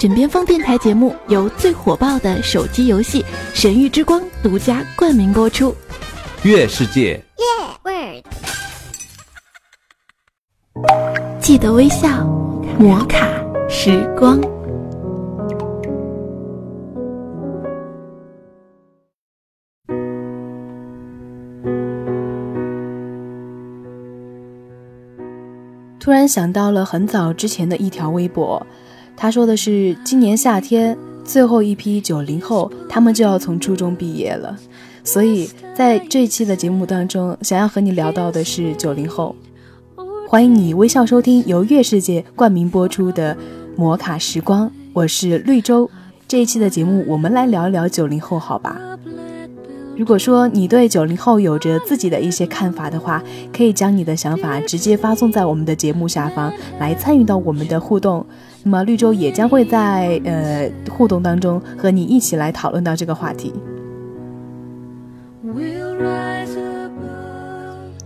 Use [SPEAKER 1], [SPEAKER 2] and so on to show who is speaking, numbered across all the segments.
[SPEAKER 1] 枕边风电台节目由最火爆的手机游戏《神域之光》独家冠名播出。
[SPEAKER 2] 月世界，
[SPEAKER 1] 记得微笑，摩卡时光。
[SPEAKER 3] 突然想到了很早之前的一条微博，他说的是今年夏天最后一批九零后，他们就要从初中毕业了。所以在这一期的节目当中，想要和你聊到的是九零后。欢迎你微笑收听由月世界冠名播出的《摩卡时光》，我是绿洲。这一期的节目，我们来聊一聊九零后，好吧？如果说你对九零后有着自己的一些看法的话，可以将你的想法直接发送在我们的节目下方来参与到我们的互动。那么绿洲也将会在呃互动当中和你一起来讨论到这个话题。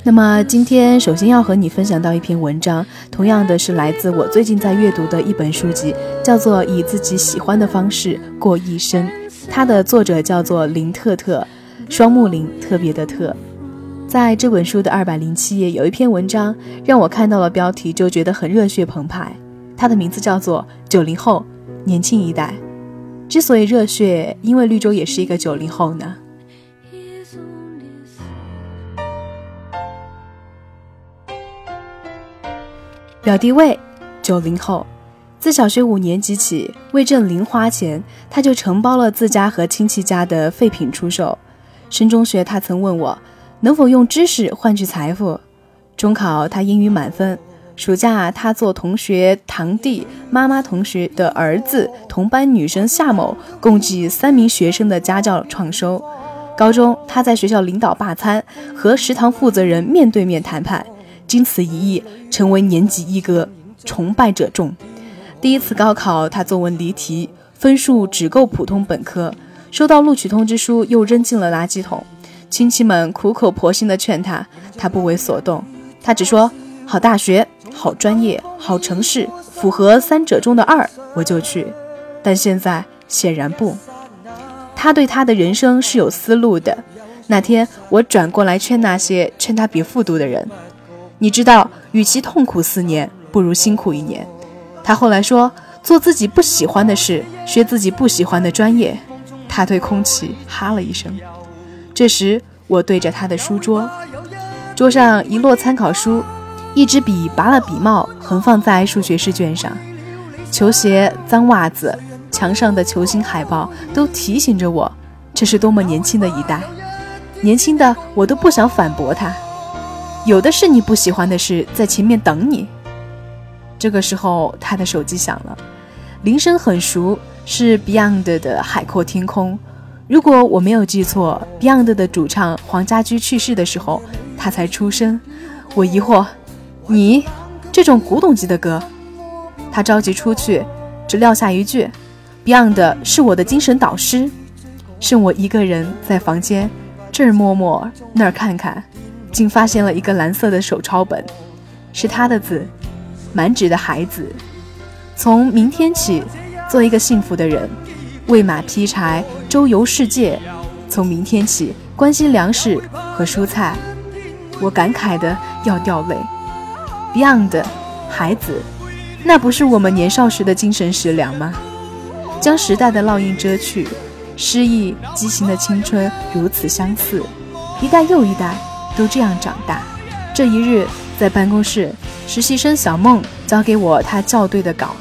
[SPEAKER 3] 那么今天首先要和你分享到一篇文章，同样的是来自我最近在阅读的一本书籍，叫做《以自己喜欢的方式过一生》，它的作者叫做林特特。双木林特别的特，在这本书的二百零七页有一篇文章，让我看到了标题就觉得很热血澎湃。他的名字叫做《九零后年轻一代》。之所以热血，因为绿洲也是一个九零后呢。表弟魏，九零后，自小学五年级起，为挣零花钱，他就承包了自家和亲戚家的废品出售。升中学，他曾问我能否用知识换取财富。中考，他英语满分。暑假，他做同学堂弟妈妈同学的儿子同班女生夏某共计三名学生的家教创收。高中，他在学校领导罢餐，和食堂负责人面对面谈判，经此一役，成为年级一哥，崇拜者众。第一次高考，他作文离题，分数只够普通本科。收到录取通知书，又扔进了垃圾桶。亲戚们苦口婆心地劝他，他不为所动。他只说：“好大学，好专业，好城市，符合三者中的二，我就去。”但现在显然不。他对他的人生是有思路的。那天我转过来劝那些劝他别复读的人：“你知道，与其痛苦四年，不如辛苦一年。”他后来说：“做自己不喜欢的事，学自己不喜欢的专业。”他对空气哈了一声。这时，我对着他的书桌，桌上一摞参考书，一支笔拔了笔帽，横放在数学试卷上。球鞋、脏袜子、墙上的球星海报，都提醒着我，这是多么年轻的一代。年轻的我都不想反驳他。有的是你不喜欢的事，在前面等你。这个时候，他的手机响了，铃声很熟。是 Beyond 的《海阔天空》。如果我没有记错，Beyond 的主唱黄家驹去世的时候，他才出生。我疑惑，你这种古董级的歌，他着急出去，只撂下一句：“Beyond 是我的精神导师。”剩我一个人在房间，这儿摸摸，那儿看看，竟发现了一个蓝色的手抄本，是他的字，满纸的孩子。从明天起。做一个幸福的人，喂马劈柴，周游世界。从明天起，关心粮食和蔬菜。我感慨的要掉泪。Beyond，孩子，那不是我们年少时的精神食粮吗？将时代的烙印遮去，诗意畸形的青春如此相似，一代又一代都这样长大。这一日，在办公室，实习生小梦交给我他校对的稿。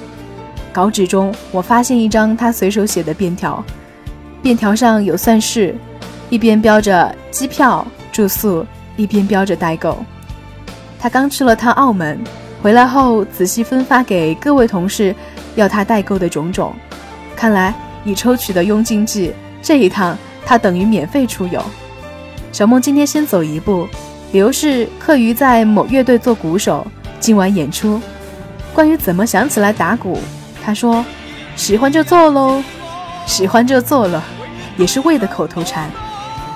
[SPEAKER 3] 稿纸中，我发现一张他随手写的便条，便条上有算式，一边标着机票、住宿，一边标着代购。他刚去了趟澳门，回来后仔细分发给各位同事，要他代购的种种。看来已抽取的佣金计，这一趟他等于免费出游。小梦今天先走一步，理由是课余在某乐队做鼓手，今晚演出。关于怎么想起来打鼓？他说：“喜欢就做喽，喜欢就做了，也是魏的口头禅。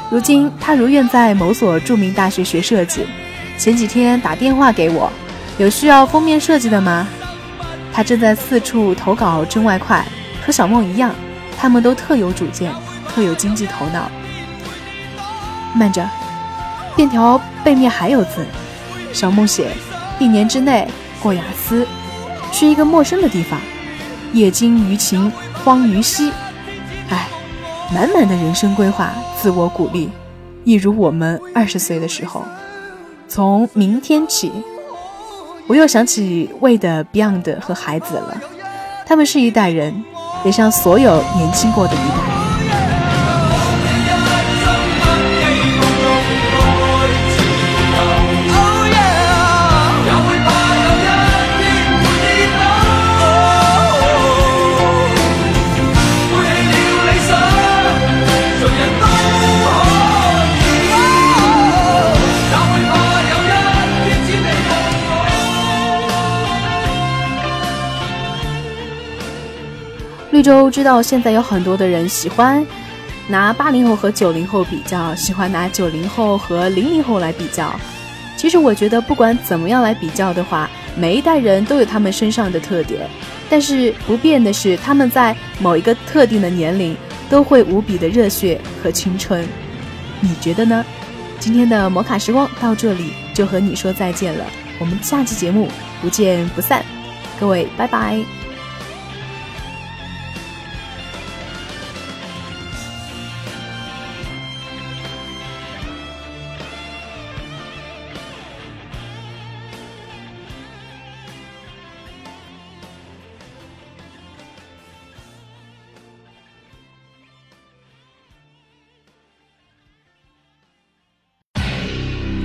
[SPEAKER 3] 如今他如愿在某所著名大学学设计。前几天打电话给我，有需要封面设计的吗？他正在四处投稿挣外快，和小梦一样，他们都特有主见，特有经济头脑。慢着，便条背面还有字。小梦写：一年之内过雅思，去一个陌生的地方，业精于勤，荒于嬉。哎，满满的人生规划，自我鼓励，一如我们二十岁的时候。从明天起，我又想起魏的 Beyond 和孩子了，他们是一代人，也像所有年轻过的一代。绿洲知道现在有很多的人喜欢拿八零后和九零后比较，喜欢拿九零后和零零后来比较。其实我觉得，不管怎么样来比较的话，每一代人都有他们身上的特点，但是不变的是，他们在某一个特定的年龄都会无比的热血和青春。你觉得呢？今天的摩卡时光到这里就和你说再见了，我们下期节目不见不散，各位拜拜。